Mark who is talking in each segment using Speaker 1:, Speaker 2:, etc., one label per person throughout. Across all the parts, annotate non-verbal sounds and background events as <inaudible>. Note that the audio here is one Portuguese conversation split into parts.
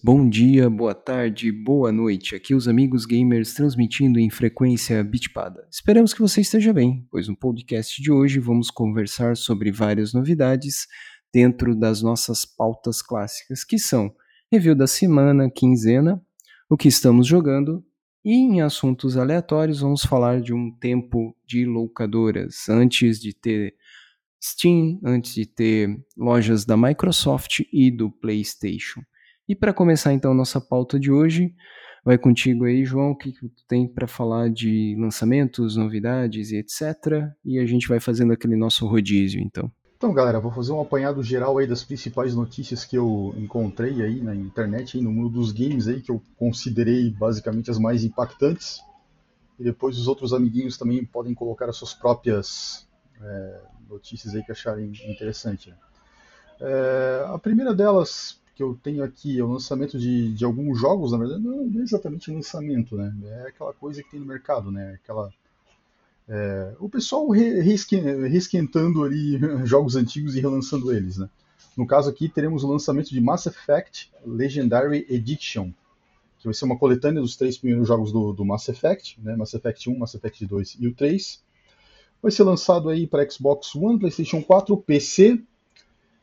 Speaker 1: Bom dia, boa tarde, boa noite. Aqui os amigos gamers transmitindo em frequência bitpada. Esperamos que você esteja bem, pois no podcast de hoje vamos conversar sobre várias novidades dentro das nossas pautas clássicas, que são review da semana, quinzena, o que estamos jogando e em assuntos aleatórios vamos falar de um tempo de locadoras antes de ter Steam, antes de ter lojas da Microsoft e do PlayStation. E para começar então nossa pauta de hoje, vai contigo aí, João, o que, tu tem para falar de lançamentos, novidades e etc. E a gente vai fazendo aquele nosso rodízio, então.
Speaker 2: Então, galera, vou fazer um apanhado geral aí das principais notícias que eu encontrei aí na internet, aí no mundo dos games aí, que eu considerei basicamente as mais impactantes. E depois os outros amiguinhos também podem colocar as suas próprias é, notícias aí que acharem interessante. Né? É, a primeira delas, que eu tenho aqui é o lançamento de, de alguns jogos, na verdade, não é exatamente lançamento, né? É aquela coisa que tem no mercado, né? Aquela, é, o pessoal reesquentando ali <laughs> jogos antigos e relançando eles, né? No caso aqui, teremos o lançamento de Mass Effect Legendary Edition, que vai ser uma coletânea dos três primeiros jogos do, do Mass Effect, né? Mass Effect 1, Mass Effect 2 e o 3. Vai ser lançado aí para Xbox One, PlayStation 4, PC,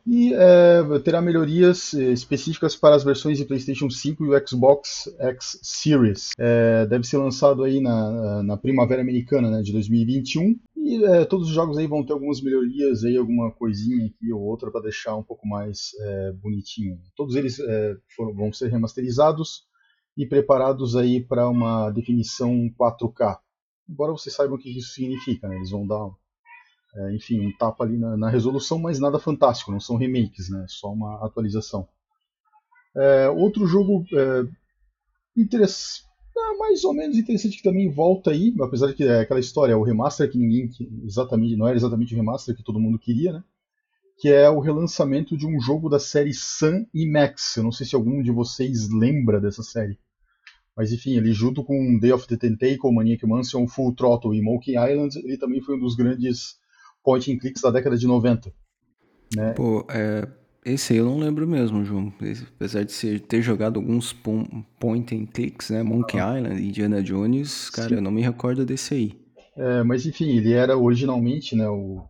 Speaker 2: e é, terá melhorias é, específicas para as versões de PlayStation 5 e o Xbox X Series. É, deve ser lançado aí na, na primavera americana né, de 2021 e é, todos os jogos aí vão ter algumas melhorias aí, alguma coisinha aqui ou outra para deixar um pouco mais é, bonitinho. Todos eles é, foram, vão ser remasterizados e preparados aí para uma definição 4K. Embora vocês saibam o que isso significa, né? eles vão dar é, enfim, um tapa ali na, na, resolução, mas nada fantástico, não são remakes, né? Só uma atualização. É, outro jogo é, interessante, é, mais ou menos interessante que também volta aí, apesar de que é aquela história, o remaster que ninguém que exatamente não era exatamente o remaster que todo mundo queria, né? Que é o relançamento de um jogo da série Sun e Max. Eu não sei se algum de vocês lembra dessa série. Mas enfim, ele junto com Day of the Tentacle, Maniac Mansion, Full Throttle e Monkey Island, ele também foi um dos grandes point and clicks da década de 90. Né?
Speaker 1: Pô, é, esse aí eu não lembro mesmo, João. Apesar de ser, ter jogado alguns point and clicks, né? Monkey ah. Island, Indiana Jones, cara, Sim. eu não me recordo desse aí.
Speaker 2: É, mas enfim, ele era originalmente né, o,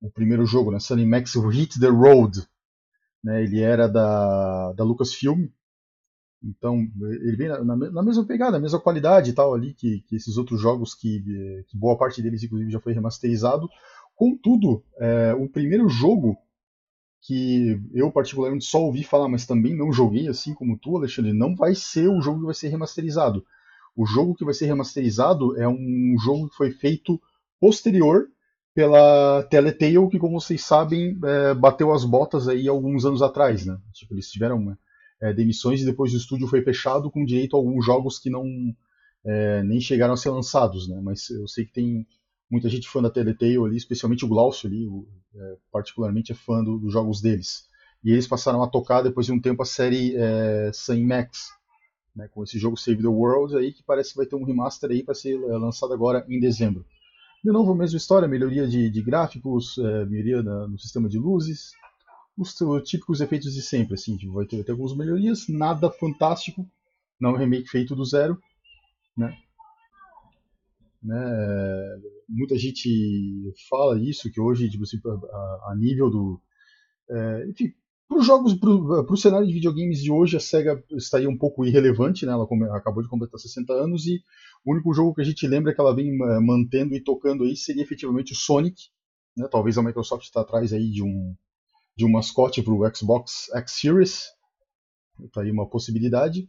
Speaker 2: o primeiro jogo, né? Sunny Max Hit the Road. Né, ele era da, da Lucasfilm. Então, ele vem na, na, mesma pegada, na mesma qualidade e tal ali que, que esses outros jogos que, que boa parte deles, inclusive, já foi remasterizado. Contudo, é, o primeiro jogo que eu particularmente só ouvi falar, mas também não joguei, assim como tu, Alexandre, não vai ser o jogo que vai ser remasterizado. O jogo que vai ser remasterizado é um jogo que foi feito posterior pela Telltale, que, como vocês sabem, é, bateu as botas aí alguns anos atrás, né? Tipo, eles tiveram é, demissões e depois o estúdio foi fechado com direito a alguns jogos que não é, nem chegaram a ser lançados, né? Mas eu sei que tem muita gente fã da Telltale ali, especialmente o Glaucio ali, o, é, particularmente é fã do, dos jogos deles. E eles passaram a tocar depois de um tempo a série é, Sun Max, né, com esse jogo Save the World aí, que parece que vai ter um remaster aí para ser é, lançado agora em dezembro. De novo, a mesma história, melhoria de, de gráficos, é, melhoria na, no sistema de luzes, os, os, típicos efeitos de sempre, assim, tipo, vai ter, ter algumas melhorias, nada fantástico, não é um remake feito do zero, né? Né? Muita gente fala isso, que hoje, tipo assim, a, a nível do. É, enfim, para os jogos, para o cenário de videogames de hoje, a SEGA estaria um pouco irrelevante, né? ela acabou de completar 60 anos e o único jogo que a gente lembra que ela vem é, mantendo e tocando aí seria efetivamente o Sonic. Né? Talvez a Microsoft está atrás aí de um, de um mascote para o Xbox X Series. Está aí uma possibilidade.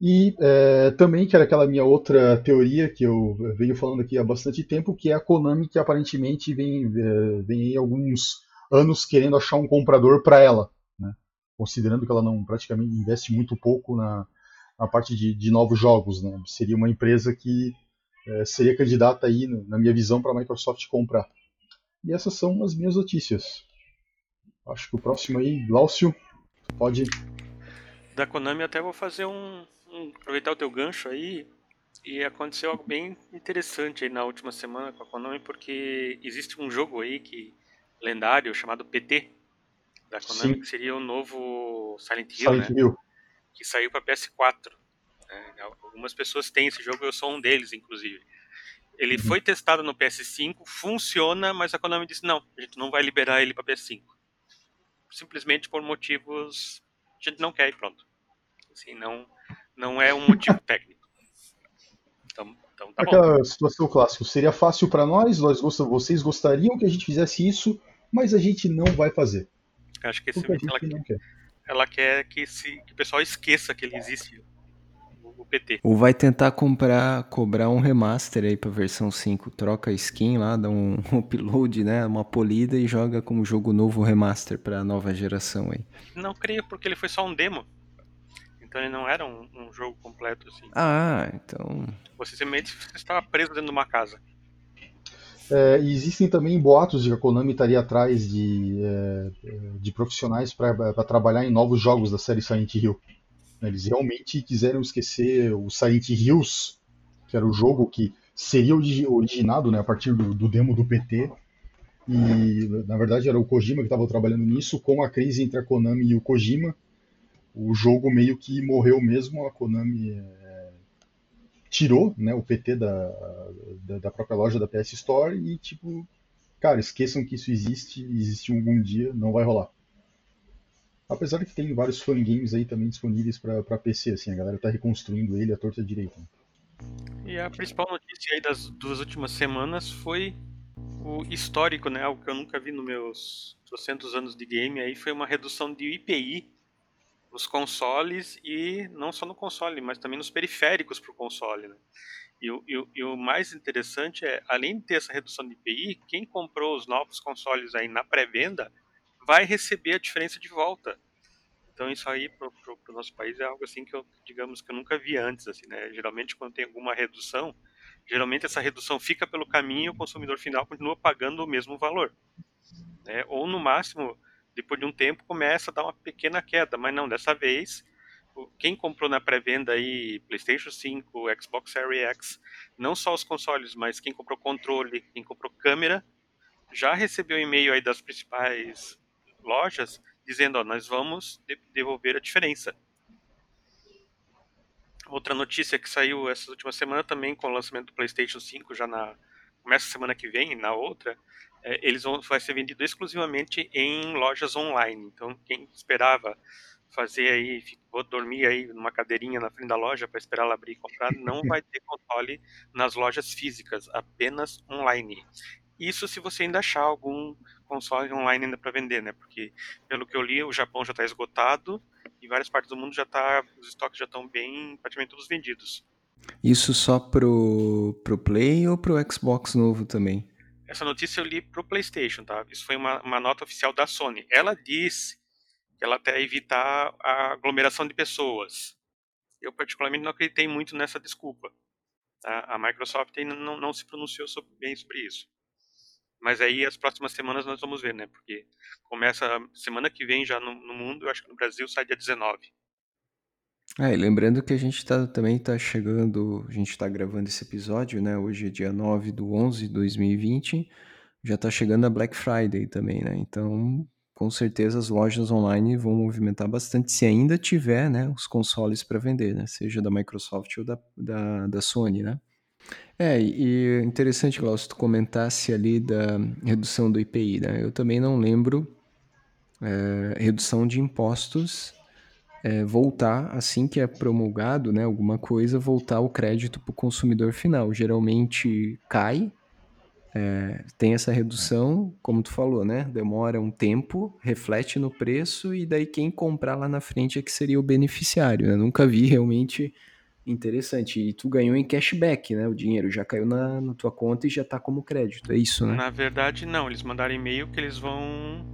Speaker 2: E é, também, que era aquela minha outra teoria que eu venho falando aqui há bastante tempo, que é a Konami que aparentemente vem, é, vem aí alguns anos querendo achar um comprador para ela, né? considerando que ela não praticamente investe muito pouco na, na parte de, de novos jogos. Né? Seria uma empresa que é, seria candidata aí, na minha visão, para a Microsoft comprar. E essas são as minhas notícias. Acho que o próximo aí, Glaucio, pode.
Speaker 3: Da Konami até vou fazer um, aproveitar o teu gancho aí, e aconteceu algo bem interessante aí na última semana com a Konami, porque existe um jogo aí que lendário chamado PT da Konami, Sim. que seria o novo Silent Hill, Silent né? Hill. que saiu para PS4. Né? Algumas pessoas têm esse jogo, eu sou um deles, inclusive. Ele uhum. foi testado no PS5, funciona, mas a Konami disse: não, a gente não vai liberar ele para PS5. Simplesmente por motivos. A gente não quer e pronto. Assim, não, não é um motivo técnico. Então, então tá
Speaker 2: Aquela bom. situação clássica. Seria fácil para nós, nós gostamos, vocês gostariam que a gente fizesse isso, mas a gente não vai fazer.
Speaker 3: Acho que esse ela, não quer. ela quer que, se, que o pessoal esqueça que ele existe o PT.
Speaker 1: Ou vai tentar comprar, cobrar um remaster aí pra versão 5. Troca a skin lá, dá um <laughs> upload, né? Uma polida e joga como jogo novo remaster pra nova geração aí.
Speaker 3: Não creio, porque ele foi só um demo. Então ele não era um, um jogo completo assim.
Speaker 1: Ah, então.
Speaker 3: Você simplesmente estava preso dentro de uma casa.
Speaker 2: É, existem também boatos de que a Konami estaria atrás de, é, de profissionais para trabalhar em novos jogos da série Silent Hill. Eles realmente quiseram esquecer o Silent Hills, que era o jogo que seria originado né, a partir do, do demo do PT. E na verdade era o Kojima que estava trabalhando nisso. Com a crise entre a Konami e o Kojima, o jogo meio que morreu mesmo. A Konami é, tirou né, o PT da, da, da, própria loja da PS Store e, tipo, cara, esqueçam que isso existe, existiu algum dia, não vai rolar. Apesar de que tem vários fangames aí também disponíveis para PC, assim, a galera tá reconstruindo ele à torta direita.
Speaker 3: E a principal notícia aí das duas últimas semanas foi o histórico, né? Algo que eu nunca vi nos meus 200 anos de game aí foi uma redução de IPI nos consoles e não só no console, mas também nos periféricos para o console, né? E, e, e, o mais interessante é, além de ter essa redução de IPI, quem comprou os novos consoles aí na pré-venda vai receber a diferença de volta. Então isso aí para o nosso país é algo assim que eu, digamos que eu nunca vi antes, assim, né? Geralmente quando tem alguma redução, geralmente essa redução fica pelo caminho e o consumidor final continua pagando o mesmo valor, né? Ou no máximo depois de um tempo começa a dar uma pequena queda, mas não dessa vez. Quem comprou na pré-venda aí PlayStation 5, Xbox Series X, não só os consoles, mas quem comprou controle, quem comprou câmera, já recebeu e-mail aí das principais lojas dizendo, ó, nós vamos devolver a diferença. Outra notícia que saiu essa última semana também com o lançamento do PlayStation 5 já na começa semana que vem, na outra, eles vão vai ser vendido exclusivamente em lojas online. Então quem esperava fazer aí, vou dormir aí numa cadeirinha na frente da loja para esperar ela abrir e comprar, <laughs> não vai ter controle nas lojas físicas, apenas online. Isso se você ainda achar algum console online ainda para vender, né? Porque pelo que eu li, o Japão já está esgotado e várias partes do mundo já tá, os estoques já estão bem, praticamente todos vendidos.
Speaker 1: Isso só pro pro Play ou pro Xbox novo também?
Speaker 3: Essa notícia eu li pro PlayStation, tá? Isso foi uma, uma nota oficial da Sony. Ela disse que ela até evitar a aglomeração de pessoas. Eu particularmente não acreditei muito nessa desculpa. Tá? A Microsoft ainda não, não se pronunciou sobre, bem sobre isso. Mas aí as próximas semanas nós vamos ver, né? Porque começa semana que vem já no, no mundo, eu acho que no Brasil sai dia 19.
Speaker 1: É, e lembrando que a gente tá, também está chegando, a gente está gravando esse episódio, né? Hoje é dia 9 do 11 de 2020, já está chegando a Black Friday também, né? Então, com certeza as lojas online vão movimentar bastante se ainda tiver, né, os consoles para vender, né? Seja da Microsoft ou da, da, da Sony, né? É, e interessante, Glaucio, tu comentasse ali da redução do IPI, né? Eu também não lembro é, redução de impostos é, voltar, assim que é promulgado, né, alguma coisa, voltar o crédito para o consumidor final. Geralmente cai, é, tem essa redução, como tu falou, né? Demora um tempo, reflete no preço e daí quem comprar lá na frente é que seria o beneficiário. Né? Nunca vi realmente Interessante. E tu ganhou em cashback, né? O dinheiro já caiu na, na tua conta e já tá como crédito, é isso, né?
Speaker 3: Na verdade, não. Eles mandaram e-mail que eles vão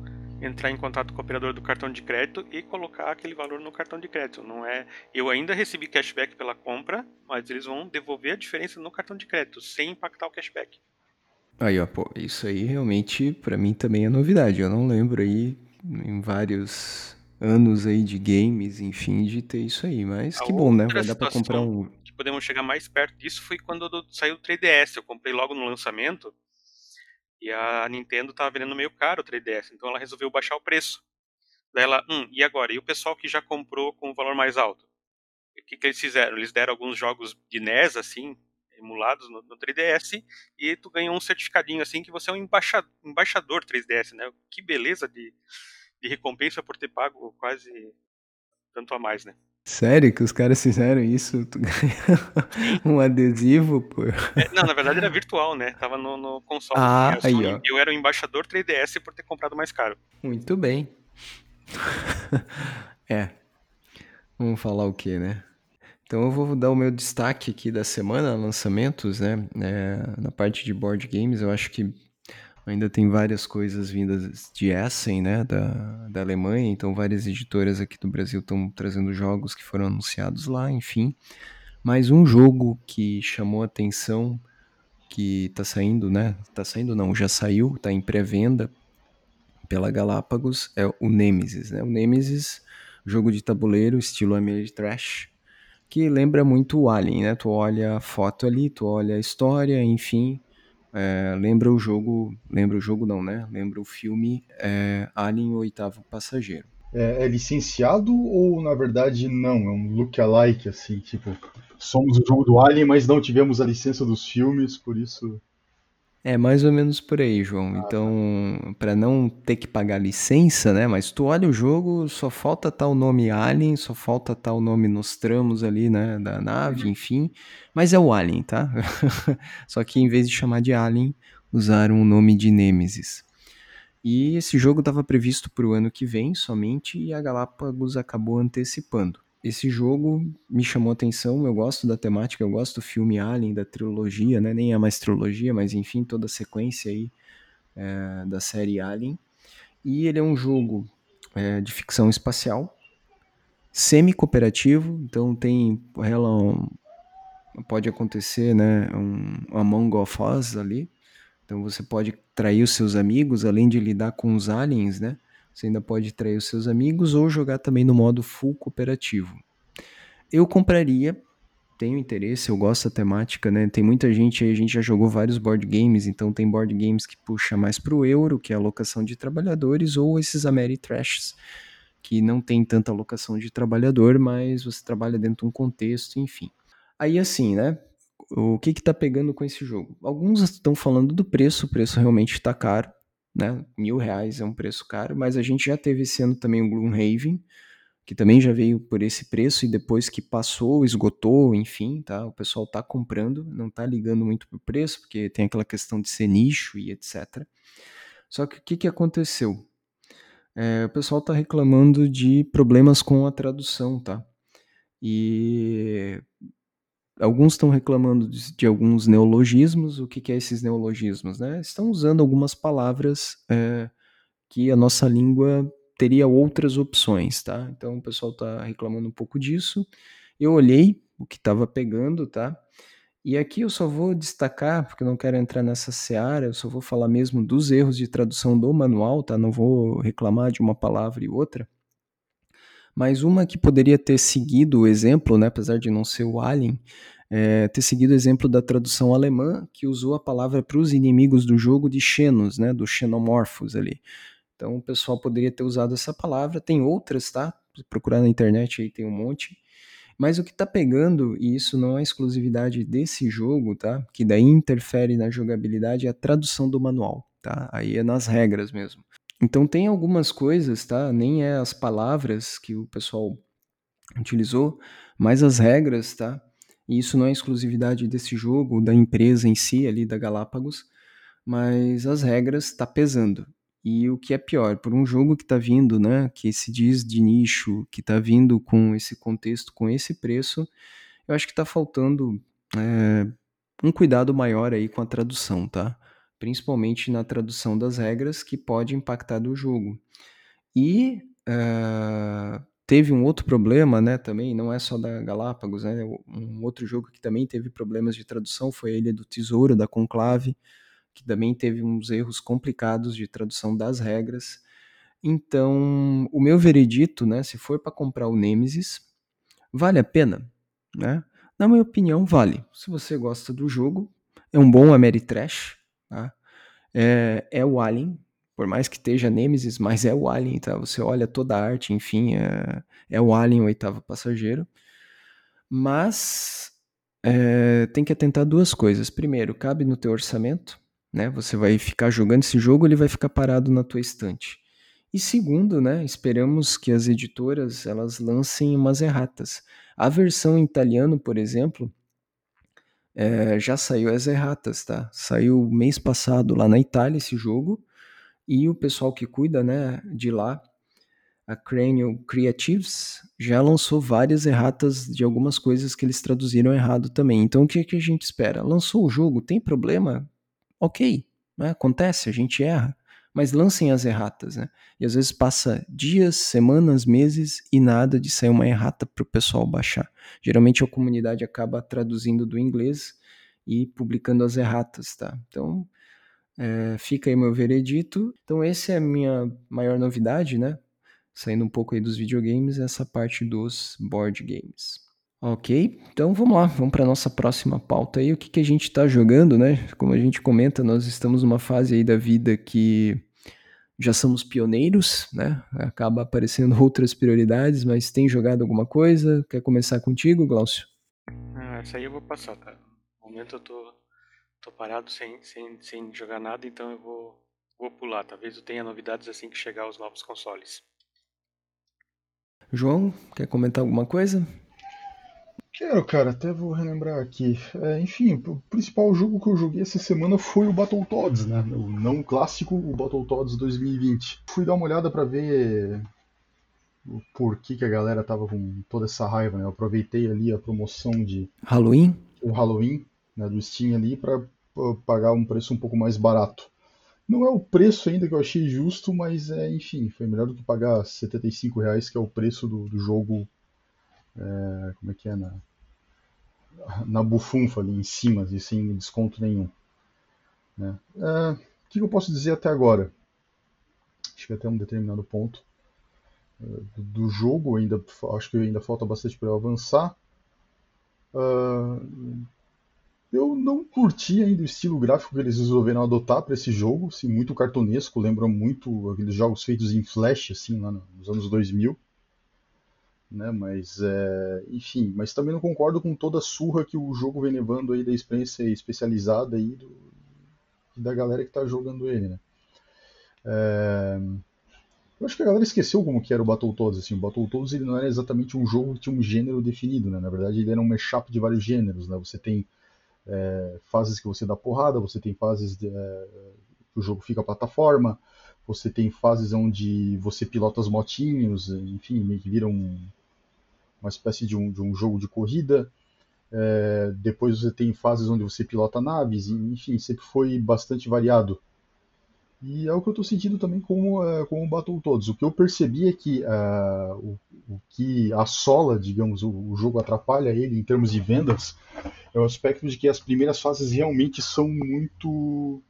Speaker 3: entrar em contato com o operador do cartão de crédito e colocar aquele valor no cartão de crédito. Não é. Eu ainda recebi cashback pela compra, mas eles vão devolver a diferença no cartão de crédito, sem impactar o cashback.
Speaker 1: Aí, ó, pô, isso aí realmente para mim também é novidade. Eu não lembro aí em vários anos aí de games, enfim, de ter isso aí. Mas a que bom, né? Vai dar pra comprar um.
Speaker 3: Que podemos chegar mais perto disso foi quando saiu o 3DS. Eu comprei logo no lançamento. E a Nintendo tava vendendo meio caro o 3DS. Então ela resolveu baixar o preço. Daí ela, hum, e agora? E o pessoal que já comprou com o valor mais alto? o que, que eles fizeram? Eles deram alguns jogos de NES, assim, emulados no, no 3DS, e tu ganhou um certificadinho, assim, que você é um embaixador, embaixador 3DS, né? Que beleza de, de recompensa por ter pago quase tanto a mais, né?
Speaker 1: Sério que os caras fizeram isso? Tu um adesivo por.
Speaker 3: É, não, na verdade era virtual, né? Tava no, no console.
Speaker 1: Ah,
Speaker 3: eu,
Speaker 1: aí, ó.
Speaker 3: eu era o embaixador 3DS por ter comprado mais caro.
Speaker 1: Muito bem. <laughs> é. Vamos falar o que, né? Então eu vou dar o meu destaque aqui da semana, lançamentos, né? É, na parte de board games, eu acho que ainda tem várias coisas vindas de Essen, né? Da, da Alemanha, então várias editoras aqui do Brasil estão trazendo jogos que foram anunciados lá, enfim. Mas um jogo que chamou atenção, que tá saindo, né? Tá saindo não, já saiu, tá em pré-venda pela Galápagos, é o Nemesis, né? O Nemesis, jogo de tabuleiro, estilo Ameritrash, que lembra muito o Alien, né? Tu olha a foto ali, tu olha a história, enfim, é, lembra o jogo, lembra o jogo não, né? Lembra o filme é, Alien, o Oitavo Passageiro.
Speaker 2: É, é, licenciado ou na verdade não? É um look-alike, assim, tipo, somos o jogo do Alien, mas não tivemos a licença dos filmes, por isso.
Speaker 1: É mais ou menos por aí, João. Então, para não ter que pagar licença, né? Mas tu olha o jogo, só falta tal nome Alien, só falta tal nome nos tramos ali, né? Da nave, enfim. Mas é o Alien, tá? <laughs> só que em vez de chamar de Alien, usaram o nome de Nemesis. E esse jogo estava previsto para o ano que vem somente e a Galápagos acabou antecipando esse jogo me chamou atenção, eu gosto da temática, eu gosto do filme Alien, da trilogia, né? Nem é mais trilogia, mas enfim, toda a sequência aí é, da série Alien. E ele é um jogo é, de ficção espacial, semi-cooperativo, então tem ela um, pode acontecer, né, um Among Us ali. Então você pode trair os seus amigos, além de lidar com os aliens, né? Você ainda pode trair os seus amigos ou jogar também no modo full cooperativo. Eu compraria, tenho interesse, eu gosto da temática, né? Tem muita gente aí, a gente já jogou vários board games, então tem board games que puxa mais pro euro, que é a alocação de trabalhadores, ou esses Ameritrashs, que não tem tanta alocação de trabalhador, mas você trabalha dentro de um contexto, enfim. Aí assim, né? O que que tá pegando com esse jogo? Alguns estão falando do preço, o preço realmente está caro, né? Mil reais é um preço caro, mas a gente já teve esse ano também o Gloomhaven, que também já veio por esse preço e depois que passou, esgotou, enfim, tá? O pessoal tá comprando, não tá ligando muito pro preço, porque tem aquela questão de ser nicho e etc. Só que o que, que aconteceu? É, o pessoal tá reclamando de problemas com a tradução, tá? E alguns estão reclamando de, de, alguns neologismos. O que, que é esses neologismos? Né? Estão usando algumas palavras é, que a nossa língua teria outras opções, tá? Então o pessoal está reclamando um pouco disso. Eu olhei o que estava pegando, tá? E aqui eu só vou destacar, porque eu não quero entrar nessa seara, eu só vou falar mesmo dos erros de tradução do manual, tá? Não vou reclamar de uma palavra e outra. Mas uma que poderia ter seguido o exemplo, né, apesar de não ser o Alien, é, ter seguido o exemplo da tradução alemã, que usou a palavra para os inimigos do jogo de xenos, né, dos xenomorfos ali. Então o pessoal poderia ter usado essa palavra, tem outras, tá? Procurar na internet aí tem um monte. Mas o que está pegando, e isso não é exclusividade desse jogo, tá? Que daí interfere na jogabilidade, é a tradução do manual, tá? Aí é nas regras mesmo. Então tem algumas coisas, tá? Nem é as palavras que o pessoal utilizou, mas as regras, tá? E isso não é exclusividade desse jogo, da empresa em si, ali da Galápagos, mas as regras tá pesando. E o que é pior, por um jogo que tá vindo, né, que se diz de nicho, que tá vindo com esse contexto, com esse preço, eu acho que tá faltando é, um cuidado maior aí com a tradução, tá? Principalmente na tradução das regras, que pode impactar do jogo. E uh, teve um outro problema, né, também, não é só da Galápagos, né, um outro jogo que também teve problemas de tradução foi a Ilha do Tesouro, da Conclave, que também teve uns erros complicados de tradução das regras. Então, o meu veredito, né, se for para comprar o Nemesis, vale a pena, né? Na minha opinião, vale. Se você gosta do jogo, é um bom Ameritrash, Tá? É, é o Alien, por mais que esteja Nemesis, mas é o Alien, tá? Você olha toda a arte, enfim, é, é o Alien, o oitavo passageiro. Mas é, tem que atentar duas coisas. Primeiro, cabe no teu orçamento, né? Você vai ficar jogando esse jogo, ele vai ficar parado na tua estante. E segundo, né, esperamos que as editoras elas lancem umas erratas. A versão em italiano, por exemplo, é, já saiu as erratas, tá? Saiu mês passado lá na Itália esse jogo e o pessoal que cuida, né, de lá, a Cranial Creatives, já lançou várias erratas de algumas coisas que eles traduziram errado também. Então o que, que a gente espera? Lançou o jogo, tem problema? Ok, né? acontece, a gente erra mas lancem as erratas, né? E às vezes passa dias, semanas, meses e nada de sair uma errata para o pessoal baixar. Geralmente a comunidade acaba traduzindo do inglês e publicando as erratas, tá? Então é, fica aí meu veredito. Então essa é a minha maior novidade, né? Saindo um pouco aí dos videogames, essa parte dos board games. Ok, então vamos lá, vamos para nossa próxima pauta aí. O que, que a gente está jogando, né? Como a gente comenta, nós estamos numa fase aí da vida que já somos pioneiros, né? Acaba aparecendo <laughs> outras prioridades, mas tem jogado alguma coisa? Quer começar contigo, Glaucio?
Speaker 3: Ah, essa aí eu vou passar, tá? No momento eu tô, tô parado sem, sem, sem jogar nada, então eu vou, vou pular. Talvez eu tenha novidades assim que chegar aos novos consoles.
Speaker 1: João, quer comentar alguma coisa?
Speaker 2: Quero, cara, até vou relembrar aqui. É, enfim, o principal jogo que eu joguei essa semana foi o Battletoads, né? O não clássico, o Battletoads 2020. Fui dar uma olhada para ver o porquê que a galera tava com toda essa raiva, né? Eu aproveitei ali a promoção de
Speaker 1: Halloween,
Speaker 2: o Halloween, né, do Steam ali para pagar um preço um pouco mais barato. Não é o preço ainda que eu achei justo, mas é, enfim, foi melhor do que pagar 75 reais, que é o preço do, do jogo é, como é que é, na, na bufunfa ali em cima, e sem desconto nenhum. Né? É, o que eu posso dizer até agora? Acho que até um determinado ponto é, do jogo, ainda acho que ainda falta bastante para eu avançar. Uh, eu não curti ainda o estilo gráfico que eles resolveram adotar para esse jogo, assim, muito cartunesco, lembra muito aqueles jogos feitos em Flash, assim, lá nos anos 2000 né? Mas, é, enfim, mas também não concordo com toda a surra que o jogo vem levando aí da experiência especializada aí do, da galera que está jogando ele, né? É, eu acho que a galera esqueceu como que era o Battletoads, assim, o Battletoads ele não era exatamente um jogo que tinha um gênero definido, né? Na verdade ele era um mashup de vários gêneros, né? Você tem é, fases que você dá porrada, você tem fases de, que o jogo fica plataforma, você tem fases onde você pilota os motinhos, enfim, meio que vira um, uma espécie de um, de um jogo de corrida. É, depois você tem fases onde você pilota naves, enfim, sempre foi bastante variado. E é o que eu estou sentindo também com, uh, com o Battletoads. O que eu percebi é que uh, o, o, que assola, digamos, o, o, jogo atrapalha ele em termos de vendas é o aspecto de que as primeiras fases realmente são muito.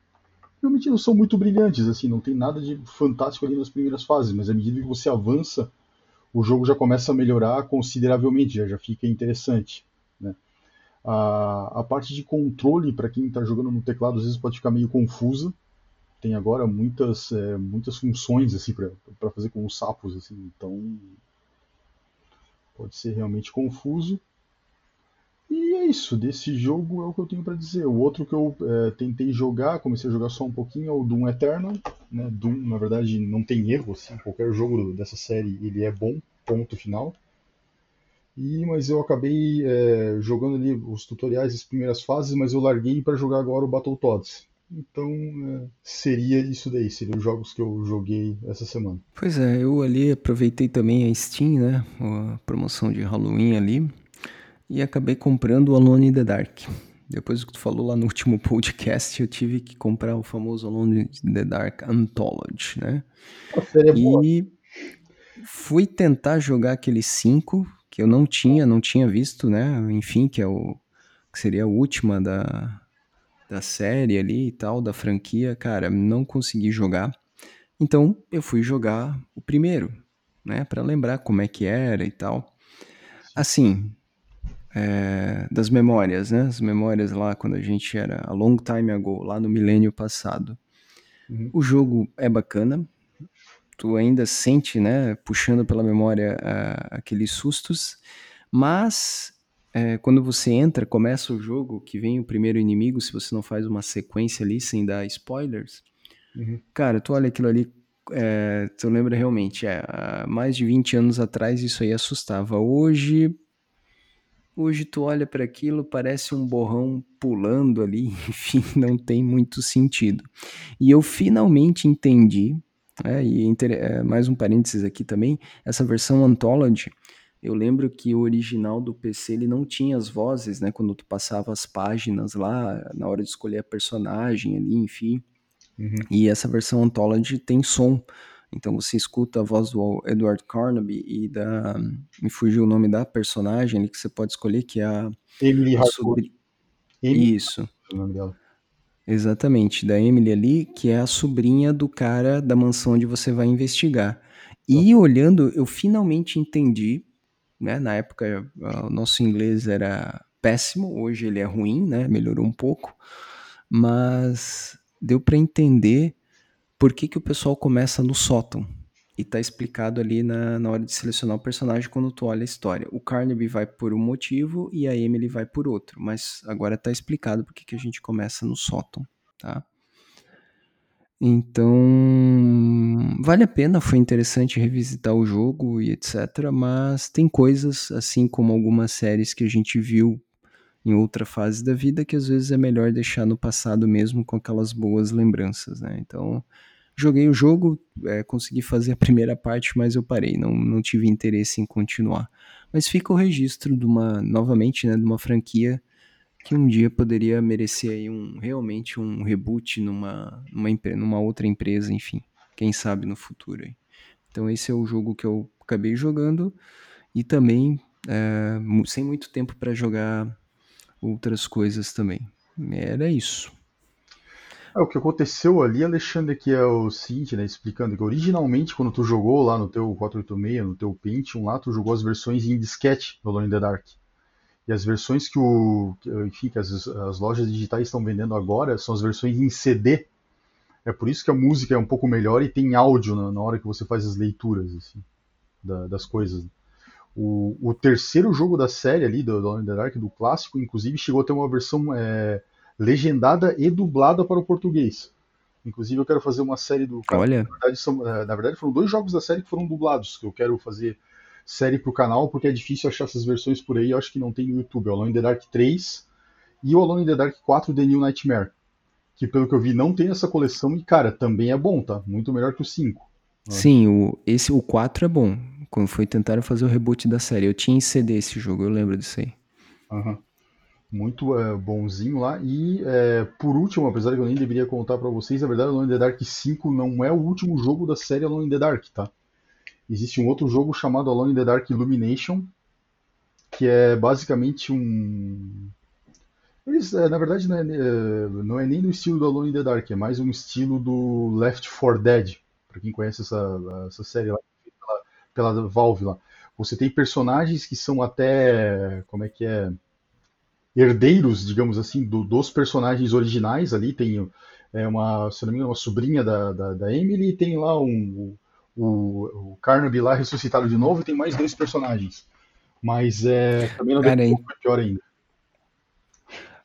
Speaker 2: Realmente não são muito brilhantes, assim, não tem nada de fantástico ali nas primeiras fases, mas à medida que você avança o jogo já começa a melhorar consideravelmente, já, já fica interessante. Né? A, a parte de controle, para quem está jogando no teclado, às vezes pode ficar meio confusa. Tem agora muitas, é, muitas funções assim para fazer com os sapos, assim, então pode ser realmente confuso. E é isso, desse jogo é o que eu tenho para dizer. O outro que eu é, tentei jogar, comecei a jogar só um pouquinho, é o Doom Eternal. Né? Doom, na verdade, não tem erro, assim, qualquer jogo dessa série ele é bom, ponto final. E, mas eu acabei é, jogando ali os tutoriais das primeiras fases, mas eu larguei para jogar agora o Battletoads. Então é, seria isso daí, seriam os jogos que eu joguei essa semana.
Speaker 1: Pois é, eu ali aproveitei também a Steam, né? A promoção de Halloween ali e acabei comprando o Alone in the Dark. Depois do que tu falou lá no último <laughs> podcast, eu tive que comprar o famoso Alone in the Dark Anthology, né? E fui tentar jogar aquele 5 que eu não tinha, não tinha visto, né? Enfim, que é o que seria a última da, da série ali e tal, da franquia, cara, não consegui jogar. Então eu fui jogar o primeiro, né, para lembrar como é que era e tal. Assim, é, das memórias, né? As memórias lá quando a gente era a long time ago, lá no milênio passado. Uhum. O jogo é bacana. Tu ainda sente, né, puxando pela memória uh, aqueles sustos, mas é, quando você entra, começa o jogo, que vem o primeiro inimigo, se você não faz uma sequência ali sem dar spoilers,
Speaker 2: Uhum.
Speaker 1: cara, tu olha aquilo ali, é, tu lembra realmente, é, há mais de 20 anos atrás isso aí assustava. Hoje, hoje tu olha para aquilo, parece um borrão pulando ali, <laughs> enfim, não tem muito sentido. E eu finalmente entendi, é, e inter- é, mais um parênteses aqui também, essa versão Anthology, eu lembro que o original do PC ele não tinha as vozes, né? Quando tu passava as páginas lá, na hora de escolher a personagem ali, enfim.
Speaker 2: Uhum.
Speaker 1: E essa versão Anthology tem som. Então você escuta a voz do Edward Carnaby e da. Me fugiu o nome da personagem ali que você pode escolher, que é a.
Speaker 2: Emily
Speaker 1: a
Speaker 2: Emily
Speaker 1: Isso.
Speaker 2: é o nome dela.
Speaker 1: Exatamente, da Emily ali, que é a sobrinha do cara da mansão onde você vai investigar. E olhando, eu finalmente entendi, né? Na época ah, o nosso inglês era péssimo, hoje ele é ruim, né? Melhorou um pouco, mas deu para entender por que, que o pessoal começa no sótão. E tá explicado ali na, na hora de selecionar o personagem quando tu olha a história. O Carnaby vai por um motivo e a Emily vai por outro. Mas agora tá explicado por que, que a gente começa no sótão, tá? Então, vale a pena, foi interessante revisitar o jogo e etc. Mas tem coisas, assim como algumas séries que a gente viu em outra fase da vida, que às vezes é melhor deixar no passado mesmo com aquelas boas lembranças, né? Então, joguei o jogo, é, consegui fazer a primeira parte, mas eu parei, não, não tive interesse em continuar. Mas fica o registro de uma, novamente, né, de uma franquia que um dia poderia merecer aí um, realmente um reboot numa, numa, numa outra empresa, enfim, quem sabe no futuro aí. Então esse é o jogo que eu acabei jogando e também é, sem muito tempo para jogar outras coisas também. Era isso.
Speaker 2: É, o que aconteceu ali, Alexandre, que é o seguinte, né, explicando que originalmente quando tu jogou lá no teu 486, no teu Pentium lá, tu jogou as versões em disquete do Alone in the Dark. E as versões que o, enfim, que as, as lojas digitais estão vendendo agora são as versões em CD. É por isso que a música é um pouco melhor e tem áudio na, na hora que você faz as leituras assim, da- das coisas. O, o terceiro jogo da série ali, do, do Alone in the Dark, do clássico, inclusive chegou a ter uma versão é, legendada e dublada para o português. Inclusive eu quero fazer uma série do.
Speaker 1: Olha,
Speaker 2: Na verdade, são, é, na verdade, foram dois jogos da série que foram dublados, que eu quero fazer série pro canal, porque é difícil achar essas versões por aí, eu acho que não tem no YouTube. É o Alone in the Dark 3 e o Alone in the Dark 4 The New Nightmare. Que pelo que eu vi não tem essa coleção e, cara, também é bom, tá? Muito melhor que o 5.
Speaker 1: sim, o, esse, o 4 é bom. Quando foi tentar fazer o reboot da série. Eu tinha em CD esse jogo, eu lembro disso aí.
Speaker 2: Aham. Muito é, bonzinho lá. E é, por último, apesar que eu nem deveria contar pra vocês, na verdade, Alone in the Dark 5 não é o último jogo da série Alone in the Dark, tá? Existe um outro jogo chamado Alone in the Dark Illumination, que é basicamente um. Eles, é, na verdade, não é, é, não é nem no estilo do Alone in the Dark, é mais um estilo do Left 4 Dead, pra quem conhece essa, essa série lá, pela, pela Valve lá. Você tem personagens que são até. Como é que é? Herdeiros, digamos assim, do- dos personagens originais ali. Tem é, uma, se não me engano, uma sobrinha da, da, da Emily e tem lá um, o, o, Carnaby lá ressuscitado de novo e tem mais dois personagens. Mas é, também não
Speaker 1: Cara,
Speaker 2: um pouco pior ainda.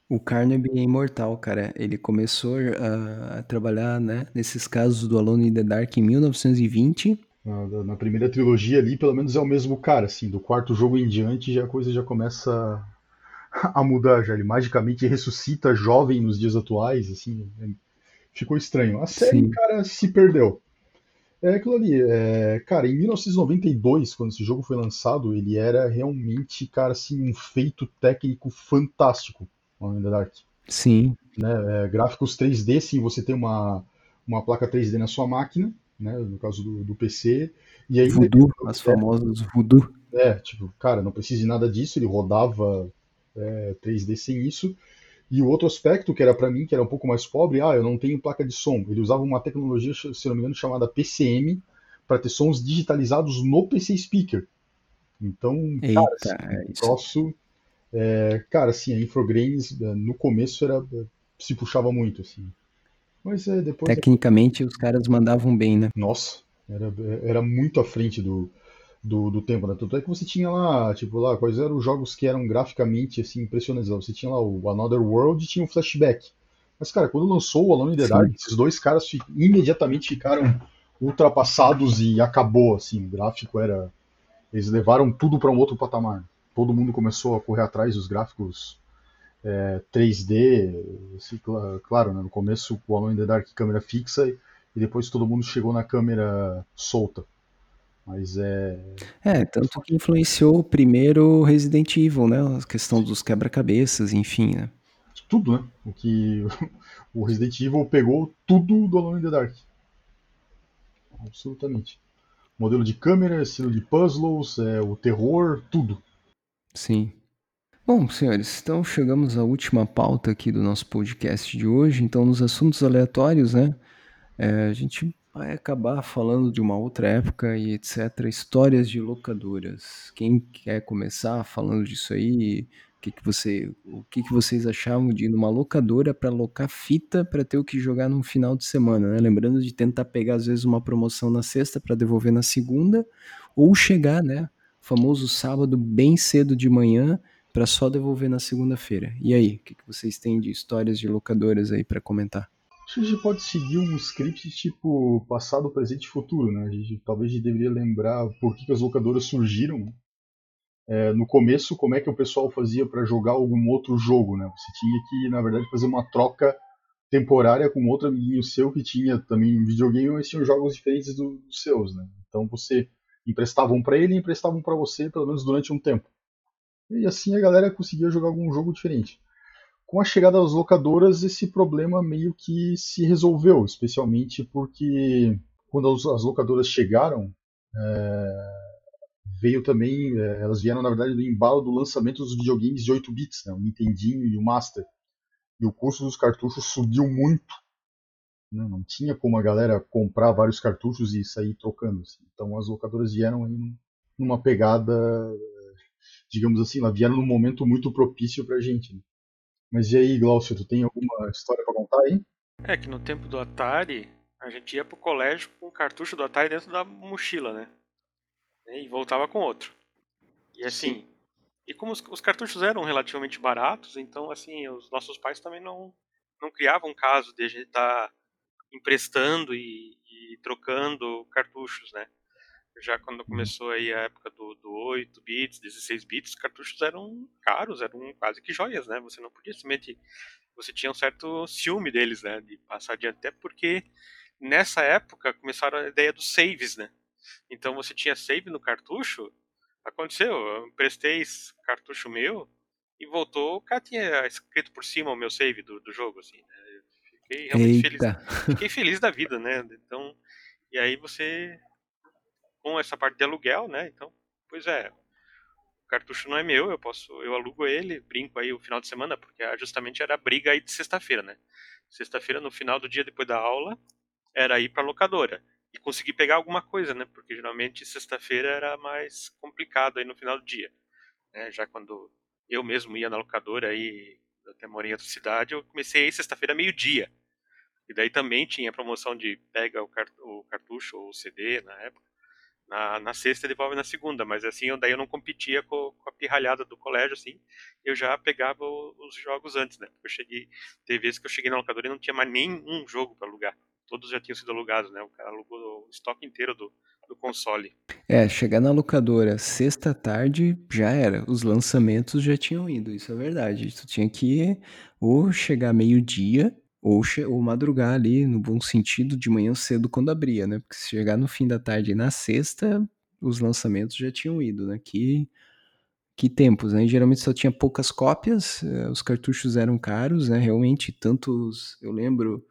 Speaker 1: O Carnaby é imortal, cara. Ele começou a, a trabalhar, né, nesses casos do Alone in the Dark em 1920.
Speaker 2: Na, na primeira trilogia ali, pelo menos é o mesmo cara, assim, do quarto jogo em diante já a coisa já começa <laughs> a mudar já. Ele magicamente ressuscita jovem nos dias atuais, assim, é- ficou estranho. A série,
Speaker 1: Sim.
Speaker 2: cara, se perdeu. É aquilo ali, é, cara, em 1992, quando esse jogo foi lançado, ele era realmente, cara, assim, um feito técnico fantástico, Alone in the Dark,
Speaker 1: Sim,
Speaker 2: né? É, gráficos 3D, sim, você tem uma, uma placa 3D na sua máquina, né, no caso do, do PC, e ainda
Speaker 1: Voodoo, as famosas Voodoo.
Speaker 2: é, tipo, cara, não precisa de nada disso, ele rodava é, 3D sem isso. E o outro aspecto, que era pra mim, que era um pouco mais pobre, ah, eu não tenho placa de som. Ele usava uma tecnologia, se não me engano, chamada PCM, para ter sons digitalizados no PC Speaker. Então, cara, assim,
Speaker 1: Eita, é
Speaker 2: troço, é, cara, assim, a Infogrames, é, no começo era, é, se puxava muito, assim. Mas é, depois,
Speaker 1: Tecnicamente os caras mandavam bem, né?
Speaker 2: nossa, era, era muito à frente do, do, do tempo, né? Tanto é que você tinha lá, tipo, lá, quais eram os jogos que eram graficamente, assim, impressionantes. Você tinha lá o Another World e tinha o Flashback. Mas, cara, quando lançou o Alone in the Dark, esses dois caras fi imediatamente ficaram ultrapassados e acabou, assim, o gráfico era... Eles levaram tudo para um outro patamar. Todo mundo começou a correr atrás dos gráficos é, 3D, assim, claro, né, no começo o Alone in the Dark câmera fixa e depois todo mundo chegou na câmera solta. Mas é.
Speaker 1: É, tanto que influenciou primeiro Resident Evil, né? A questão dos quebra-cabeças, enfim, né?
Speaker 2: Tudo, né? O que <laughs> o Resident Evil pegou tudo do Alone in the Dark. Absolutamente. Modelo de câmera, estilo de puzzles, é, o terror, tudo.
Speaker 1: Sim. Bom, senhores, então chegamos à última pauta aqui do nosso podcast de hoje. Então, nos assuntos aleatórios, né? É, a gente vai acabar falando de uma outra época e etc. Histórias de locadoras. Quem quer começar falando disso aí? O que, que, você, o que, que vocês achavam de ir numa locadora para alocar fita para ter o que jogar no final de semana? Né? Lembrando de tentar pegar, às vezes, uma promoção na sexta para devolver na segunda, ou chegar, né? Famoso sábado bem cedo de manhã para só devolver na segunda-feira. E aí, o que, que vocês têm de histórias de locadoras aí para comentar?
Speaker 2: Acho que a gente pode seguir um script tipo passado, presente e futuro, né? A gente talvez a gente deveria lembrar por que, que as locadoras surgiram. Né? É, no começo, como é que o pessoal fazia para jogar algum outro jogo, né? Você tinha que, na verdade, fazer uma troca temporária com outro amiguinho seu que tinha também videogame, mas tinham jogos diferentes do, dos seus, né? Então você emprestava um para ele e emprestava um para você, pelo menos durante um tempo. E assim a galera conseguia jogar algum jogo diferente com a chegada das locadoras, esse problema meio que se resolveu, especialmente porque quando as locadoras chegaram, é, veio também, é, elas vieram na verdade do embalo do lançamento dos videogames de 8 bits, né, o Nintendinho e o Master. E o custo dos cartuchos subiu muito. Né, não tinha como a galera comprar vários cartuchos e sair trocando. Assim. Então as locadoras vieram aí numa pegada, digamos assim, vieram num momento muito propício pra gente. Né? Mas e aí, Glaucio, tu tem alguma história para contar aí?
Speaker 3: É que no tempo do Atari, a gente ia pro colégio com o cartucho do Atari dentro da mochila, né? E voltava com outro. E assim, Sim. e como os, os, cartuchos eram relativamente baratos, então assim, os nossos pais também não, não criavam caso de a gente estar tá emprestando e, e trocando cartuchos, né? Já quando uhum. começou aí a época do, do 8 bits, 16 bits, os cartuchos eram caros, eram quase que joias, né? Você não podia simplesmente. Você tinha um certo ciúme deles, né? De passar adiante, até porque nessa época começaram a ideia dos saves, né? Então você tinha save no cartucho, aconteceu, eu emprestei cartucho meu e voltou, o cara tinha escrito por cima o meu save do, do jogo, assim, né? Fiquei realmente Eita. feliz. Fiquei feliz da vida, né? Então, e aí você com essa parte de aluguel, né? Então, pois é, o cartucho não é meu, eu posso, eu alugo ele, brinco aí o final de semana, porque justamente era a briga aí de sexta-feira, né? Sexta-feira, no final do dia depois da aula, era ir para locadora e conseguir pegar alguma coisa, né? Porque geralmente sexta-feira era mais complicado aí no final do dia, né? Já quando eu mesmo ia na locadora aí, até morei em outra cidade, eu comecei aí sexta-feira meio-dia. E daí também tinha promoção de pega o, cartucho ou o CD na época na, na sexta devolve na segunda, mas assim, eu, daí eu não competia com, com, a pirralhada do colégio, assim, eu já pegava o, os jogos antes, né? Eu cheguei, teve vezes que eu cheguei na locadora e não tinha mais nenhum jogo para alugar. Todos já tinham sido alugados, né? O cara alugou o estoque inteiro do, do console.
Speaker 1: É, chegar na locadora sexta tarde já era. Os lançamentos já tinham ido, isso é verdade. Tu tinha que ou chegar meio-dia ou, ou madrugar ali, no bom sentido, de manhã cedo quando abria, né? Porque se chegar no fim da tarde na sexta, os lançamentos já tinham ido, né? Que, que tempos, né? E geralmente só tinha poucas cópias, eh, os cartuchos eram caros, né? Realmente, tantos, eu lembro,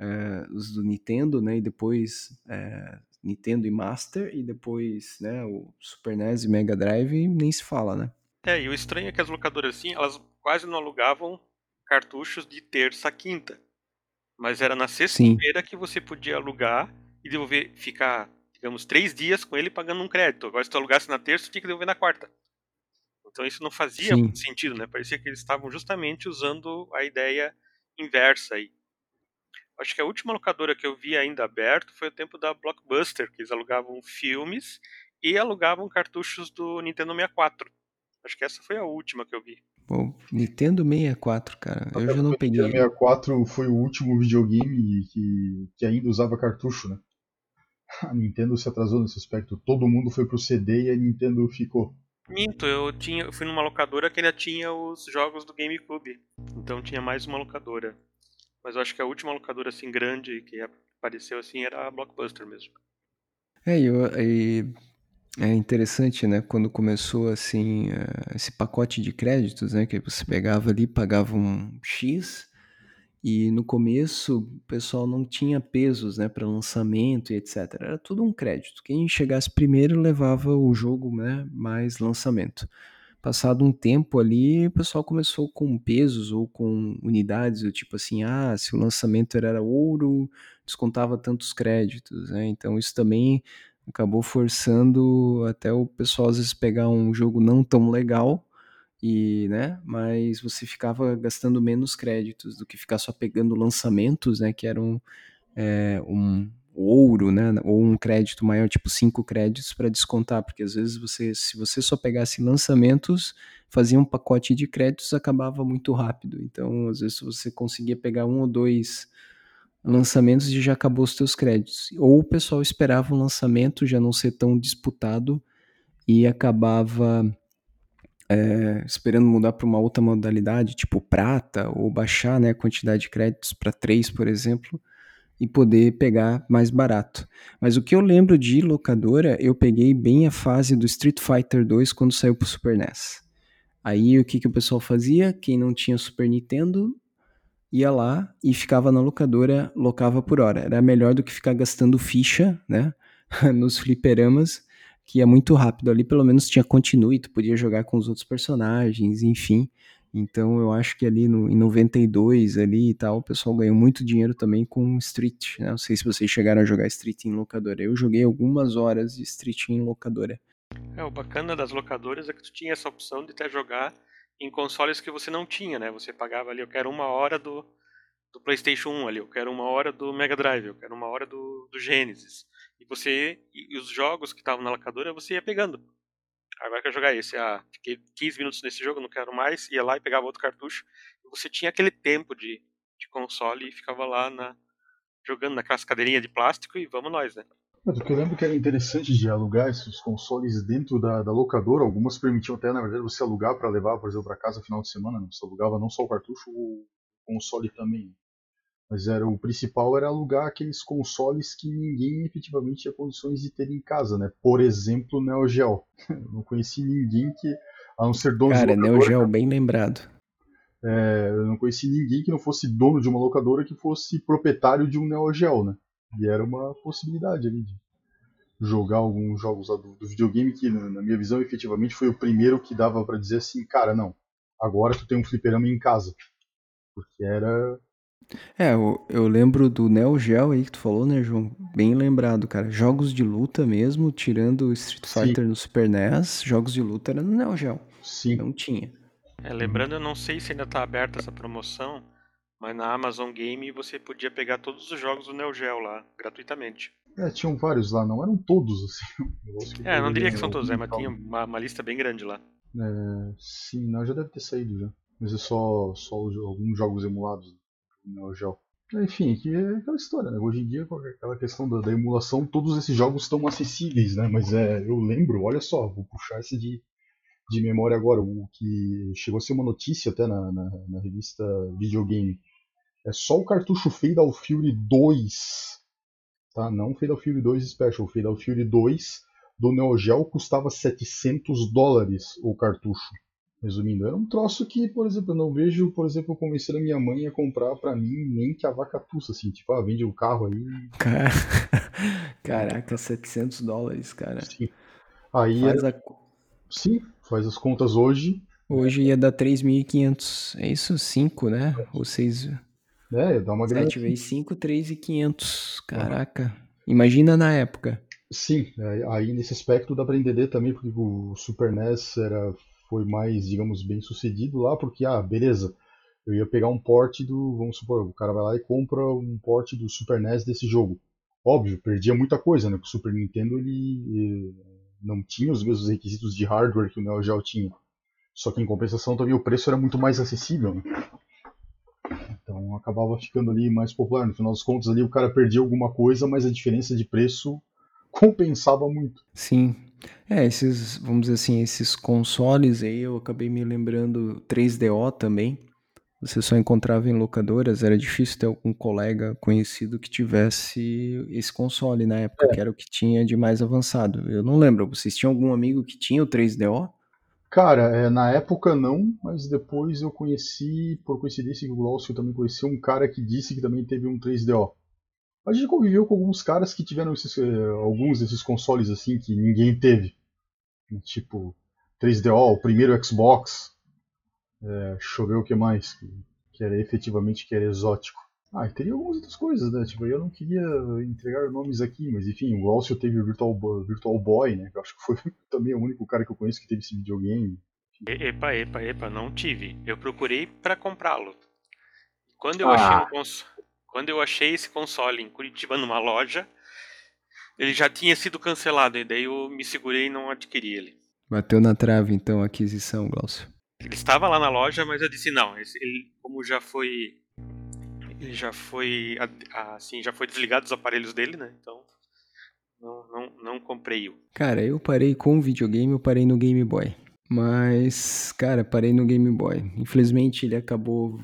Speaker 1: eh, os do Nintendo, né? E depois eh, Nintendo e Master, e depois, né, o Super NES e Mega Drive, nem se fala, né?
Speaker 3: É, e o estranho é que as locadoras, assim, elas quase não alugavam cartuchos de terça a quinta. Mas era na sexta-feira que você podia alugar e devolver, ficar, digamos, três dias com ele pagando um crédito. Agora, se tu alugasse na terça, tu tinha que devolver na quarta. Então isso não fazia Sim. sentido, né? Parecia que eles estavam justamente usando a ideia inversa aí. Acho que a última locadora que eu vi ainda aberto foi o tempo da Blockbuster, que eles alugavam filmes e alugavam cartuchos do Nintendo 64. Acho que essa foi a última que eu vi.
Speaker 1: Nintendo 64, cara. Eu já não peguei.
Speaker 2: O Nintendo 64 foi o último videogame que, que ainda usava cartucho, né? <laughs> A Nintendo se atrasou nesse aspecto. Todo mundo foi pro CD e a Nintendo ficou.
Speaker 3: Minto, eu, tinha, eu fui numa locadora que ainda tinha os jogos do GameCube. Então tinha mais uma locadora. Mas eu acho que a última locadora assim grande que apareceu assim era a Blockbuster mesmo.
Speaker 1: É, eu, e é interessante, né? Quando começou assim eh, esse pacote de créditos, né? Que você pegava ali, pagava um X e no começo o pessoal não tinha pesos, né, para lançamento e etc. Era tudo um crédito. Quem chegasse primeiro levava o jogo, né, mais lançamento. Passado um tempo ali, o pessoal começou com pesos ou com unidades, do tipo assim, ah, se o lançamento era ouro, descontava tantos créditos, né? Então isso também acabou forçando até o pessoal às vezes pegar um jogo não tão legal e, né, mas você ficava gastando menos créditos do que ficar só pegando lançamentos, né, que eram é, um ouro, né, ou um crédito maior, tipo cinco créditos para descontar, porque às vezes você, se você só pegasse lançamentos, fazia um pacote de créditos, acabava muito rápido. Então, às vezes você conseguia pegar um ou dois lançamentos e já acabou os teus créditos. Ou o pessoal esperava um lançamento já não ser tão disputado e acabava é, esperando mudar para uma outra modalidade, tipo prata, ou baixar né, a quantidade de créditos para 3, por exemplo, e poder pegar mais barato. Mas o que eu lembro de locadora, eu peguei bem a fase do Street Fighter 2 quando saiu para o Super NES. Aí o que, que o pessoal fazia? Quem não tinha Super Nintendo ia lá e ficava na locadora, locava por hora. Era melhor do que ficar gastando ficha, né, <laughs> nos fliperamas que é muito rápido ali, pelo menos tinha continue, tu podia jogar com os outros personagens, enfim. Então eu acho que ali no, em 92 ali e tal, o pessoal ganhou muito dinheiro também com Street, né? Não sei se vocês chegaram a jogar Street em locadora. Eu joguei algumas horas de Street em locadora.
Speaker 3: É, o bacana das locadoras é que tu tinha essa opção de até jogar em consoles que você não tinha, né? Você pagava ali, eu quero uma hora do, do PlayStation 1 ali, eu quero uma hora do Mega Drive, eu quero uma hora do, do Genesis. E você. E os jogos que estavam na locadora você ia pegando. Agora eu quero jogar esse. Ah, fiquei 15 minutos nesse jogo, não quero mais. Ia lá e pegava outro cartucho. E você tinha aquele tempo de, de console e ficava lá na, jogando naquelas cadeirinhas de plástico e vamos nós, né?
Speaker 2: Mas o que eu lembro que era interessante de alugar esses consoles dentro da, da locadora, algumas permitiam até, na verdade, você alugar para levar, por exemplo, para casa no final de semana. Né? Você alugava não só o cartucho, o console também. Mas era o principal era alugar aqueles consoles que ninguém efetivamente tinha condições de ter em casa, né? Por exemplo, o Neo Geo. <laughs> Eu não conheci ninguém que, a não ser dono
Speaker 1: Cara, de locadora, Neo Geo, bem lembrado.
Speaker 2: É, eu não conheci ninguém que não fosse dono de uma locadora que fosse proprietário de um Neo Geo, né? E era uma possibilidade ali de jogar alguns jogos do, do videogame que, na minha visão, efetivamente foi o primeiro que dava para dizer assim, cara, não, agora tu tem um fliperama em casa. Porque era
Speaker 1: é, eu, eu lembro do Neo Geo aí que tu falou, né, João? Bem lembrado, cara. Jogos de luta mesmo, tirando o Street Fighter Sim. no Super NES, jogos de luta era no Neo Geo.
Speaker 2: Sim.
Speaker 1: Não tinha.
Speaker 3: É, lembrando, eu não sei se ainda tá aberta essa promoção, mas na Amazon Game você podia pegar todos os jogos do Neo Geo lá, gratuitamente.
Speaker 2: É, tinham vários lá, não eram todos, assim. <laughs>
Speaker 3: É, não diria que são todos, é, mas tinha uma, uma lista bem grande lá.
Speaker 2: É, sim, não, já deve ter saído já. Mas é só, só alguns jogos emulados. Neo Geo. Enfim, que é aquela história, né? Hoje em dia, com aquela questão da, da, emulação, todos esses jogos estão acessíveis, né? Mas é, eu lembro, olha só, vou puxar esse de, de memória agora, o que chegou a ser uma notícia até na, na, na revista Videogame. É só o cartucho Fatal Fury 2, tá? Não Fatal Fury 2 Special, Fatal Fury 2 do Neo Geo custava 700 dólares o cartucho. Resumindo, era um troço que, por exemplo, eu não vejo, por exemplo, convencer a minha mãe a comprar para mim nem que a vaca tussa, assim, tipo, ah, vende o um carro aí. <laughs>
Speaker 1: Caraca, 700 dólares, cara.
Speaker 2: Sim. Aí faz era... a... Sim, faz as contas hoje.
Speaker 1: Hoje ia dar 3.500, é isso? 5, né? Ou 6...
Speaker 2: É, dá uma grana.
Speaker 1: 7 vezes 5, 3.500, caraca. Uhum. Imagina na época.
Speaker 2: Sim, aí nesse aspecto dá para entender também porque o Super NES era foi mais, digamos, bem sucedido lá, porque, ah, beleza, eu ia pegar um porte do, vamos supor, o cara vai lá e compra um porte do Super NES desse jogo. Óbvio, perdia muita coisa, né? Porque o Super Nintendo ele não tinha os mesmos requisitos de hardware que o Neo Geo tinha. Só que em compensação também o preço era muito mais acessível. Né? Acabava ficando ali mais popular. No final dos contos ali o cara perdia alguma coisa, mas a diferença de preço <laughs> compensava muito.
Speaker 1: Sim. É, esses, vamos dizer assim, esses consoles aí, eu acabei me lembrando 3DO também. Você só encontrava em locadoras, era difícil ter algum colega conhecido que tivesse esse console na época, é. que era o que tinha de mais avançado. Eu não lembro, vocês tinham algum amigo que tinha o 3DO?
Speaker 2: Cara, é, na época não, mas depois eu conheci, por coincidência que o Glaucio também conheceu um cara que disse que também teve um 3DO. A gente conviveu com alguns caras que tiveram esses, eh, alguns desses consoles assim que ninguém teve. Tipo, 3DO, o primeiro Xbox, é, deixa eu ver o que mais, que, que era efetivamente que era exótico. Ah, e teria algumas outras coisas, né? Tipo, eu não queria entregar nomes aqui, mas enfim, o Alcio teve o Virtual Boy, Virtual Boy, né? Eu acho que foi <laughs> também o único cara que eu conheço que teve esse videogame.
Speaker 3: Epa, epa, epa, não tive. Eu procurei para comprá-lo. Quando eu ah. achei um cons... quando eu achei esse console em Curitiba numa loja, ele já tinha sido cancelado e daí eu me segurei e não adquiri ele.
Speaker 1: Bateu na trave então a aquisição, Glaucio.
Speaker 3: Ele estava lá na loja, mas eu disse não. Ele, como já foi, ele já foi, assim, já foi desligado os aparelhos dele, né? Então não, não, não comprei o.
Speaker 1: Cara, eu parei com o videogame, eu parei no Game Boy. Mas, cara, parei no Game Boy. Infelizmente ele acabou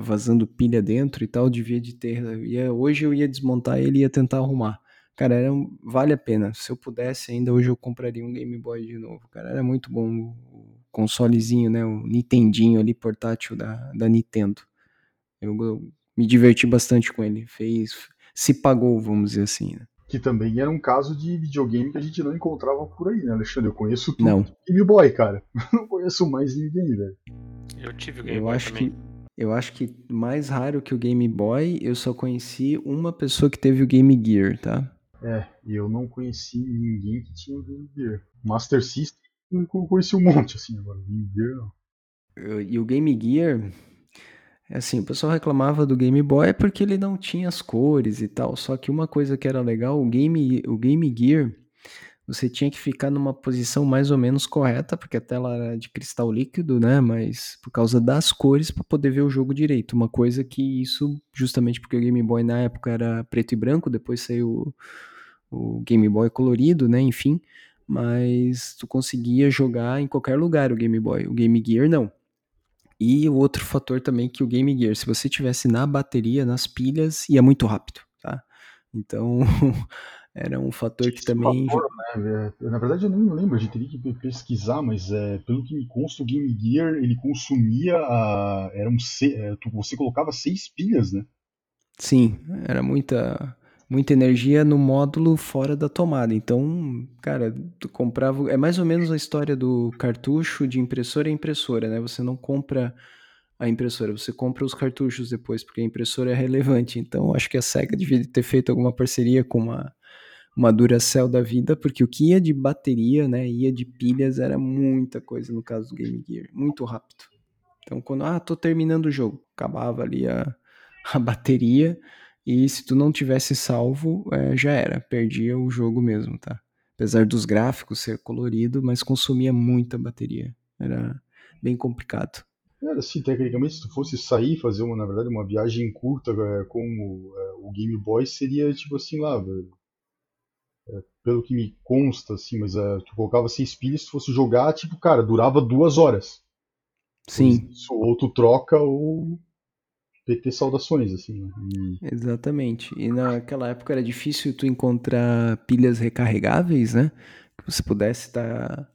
Speaker 1: vazando pilha dentro e tal, devia de ter. Ia, hoje eu ia desmontar ele ia tentar arrumar. Cara, era, vale a pena. Se eu pudesse ainda, hoje eu compraria um Game Boy de novo. Cara, era muito bom consolezinho, né? O Nintendinho ali portátil da, da Nintendo. Eu me diverti bastante com ele. Fez. Se pagou, vamos dizer assim. Né?
Speaker 2: Que também era um caso de videogame que a gente não encontrava por aí, né, Alexandre? Eu conheço tudo.
Speaker 1: Não.
Speaker 2: Game Boy, cara. <laughs> não conheço mais ninguém, velho.
Speaker 3: Eu tive o Game
Speaker 1: eu
Speaker 3: Boy
Speaker 1: acho
Speaker 3: também.
Speaker 1: Que, eu acho que mais raro que o Game Boy, eu só conheci uma pessoa que teve o Game Gear, tá?
Speaker 2: É, e eu não conheci ninguém que tinha o Game Gear. Master System eu conheci um monte, assim, agora. Game Gear
Speaker 1: não. E o Game Gear, assim, o pessoal reclamava do Game Boy porque ele não tinha as cores e tal. Só que uma coisa que era legal, o Game, o Game Gear, você tinha que ficar numa posição mais ou menos correta, porque a tela era de cristal líquido, né? Mas por causa das cores para poder ver o jogo direito. Uma coisa que isso, justamente porque o Game Boy na época era preto e branco, depois saiu o, o Game Boy colorido, né? Enfim mas tu conseguia jogar em qualquer lugar o Game Boy. O Game Gear não. E o outro fator também que o Game Gear, se você tivesse na bateria, nas pilhas, ia muito rápido, tá? Então, <laughs> era um fator que também. Fator,
Speaker 2: né? É, na verdade, eu não lembro, a gente teria que pesquisar, mas é, pelo que me consta, o Game Gear ele consumia. A, era um, é, você colocava seis pilhas, né?
Speaker 1: Sim, era muita muita energia no módulo fora da tomada. Então, cara, tu comprava. É mais ou menos a história do cartucho de impressora a impressora, né? Você não compra a impressora, você compra os cartuchos depois, porque a impressora é relevante. Então, acho que a SEGA devia ter feito alguma parceria com uma, uma Duracell da vida, porque o que ia de bateria, né, ia de pilhas, era muita coisa no caso do Game Gear, muito rápido. Então, quando, ah, tô terminando o jogo, acabava ali a, <laughs> a bateria, e se tu não tivesse salvo, é, já era, perdia o jogo mesmo, tá? Apesar dos gráficos ser colorido, mas consumia muita bateria. Era bem complicado.
Speaker 2: Era assim, tecnicamente, se tu fosse sair fazer uma, na verdade, uma viagem curta é, com o, é, o, Game Boy, seria tipo assim lá, velho. É, pelo que me consta, assim, mas é, tu colocava seis pilhas, se tu fosse jogar, tipo, cara, durava duas horas.
Speaker 1: Sim.
Speaker 2: Isso, ou tu troca ou PT saudações, assim. Né?
Speaker 1: E... Exatamente. E naquela época era difícil tu encontrar pilhas recarregáveis, né? Que você pudesse estar tá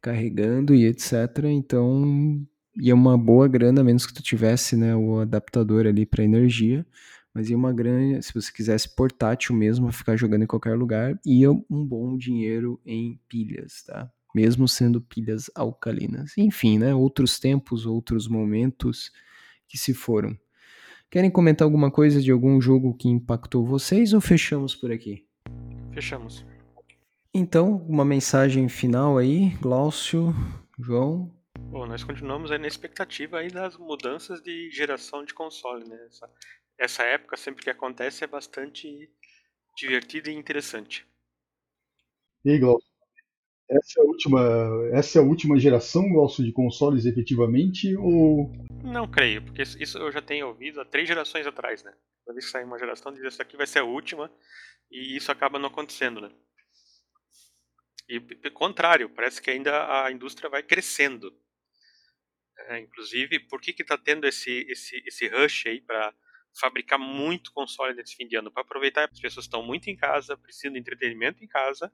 Speaker 1: carregando e etc. Então ia uma boa grana, menos que tu tivesse né, o adaptador ali para energia. Mas ia uma grana, se você quisesse portátil mesmo, ficar jogando em qualquer lugar, ia um bom dinheiro em pilhas, tá? Mesmo sendo pilhas alcalinas. Enfim, né? Outros tempos, outros momentos que se foram. Querem comentar alguma coisa de algum jogo que impactou vocês ou fechamos por aqui?
Speaker 3: Fechamos.
Speaker 1: Então, uma mensagem final aí, Glaucio, João.
Speaker 3: Bom, nós continuamos aí na expectativa aí das mudanças de geração de console, né? Essa, essa época, sempre que acontece, é bastante divertida e interessante.
Speaker 2: E aí, Glaucio? Essa é a última, essa é a última geração, de consoles efetivamente? Ou...
Speaker 3: Não creio, porque isso eu já tenho ouvido há três gerações atrás, né? Quando isso sair uma geração, diz essa aqui vai ser a última, e isso acaba não acontecendo, né? E pelo contrário, parece que ainda a indústria vai crescendo. É, inclusive, por que está tendo esse, esse, esse rush aí para fabricar muito console nesse fim de ano? Para aproveitar que as pessoas estão muito em casa, precisam de entretenimento em casa,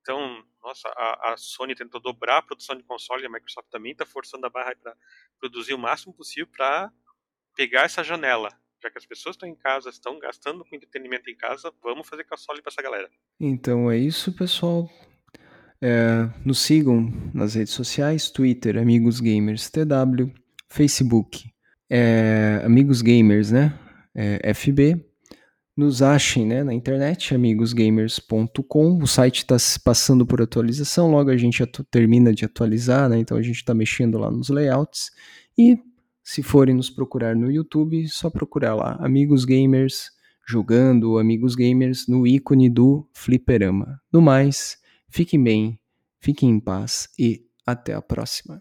Speaker 3: então, nossa, a, a, Sony tentou dobrar a produção de console, a Microsoft também está forçando a barra para produzir o máximo possível para pegar essa janela. Já que as pessoas estão em casa, estão gastando com entretenimento em casa, vamos fazer console para essa galera.
Speaker 1: Então é isso, pessoal. É, nos sigam nas redes sociais, Twitter, Amigos Gamers TW, Facebook, é, Amigos Gamers, né? É, FB, nos achem né, na internet, amigosgamers.com. O site está passando por atualização, logo a gente termina de atualizar, né, então a gente está mexendo lá nos layouts. E se forem nos procurar no YouTube, só procurar lá Amigos Gamers jogando Amigos Gamers no ícone do Fliperama. No mais, fiquem bem, fiquem em paz e até a próxima.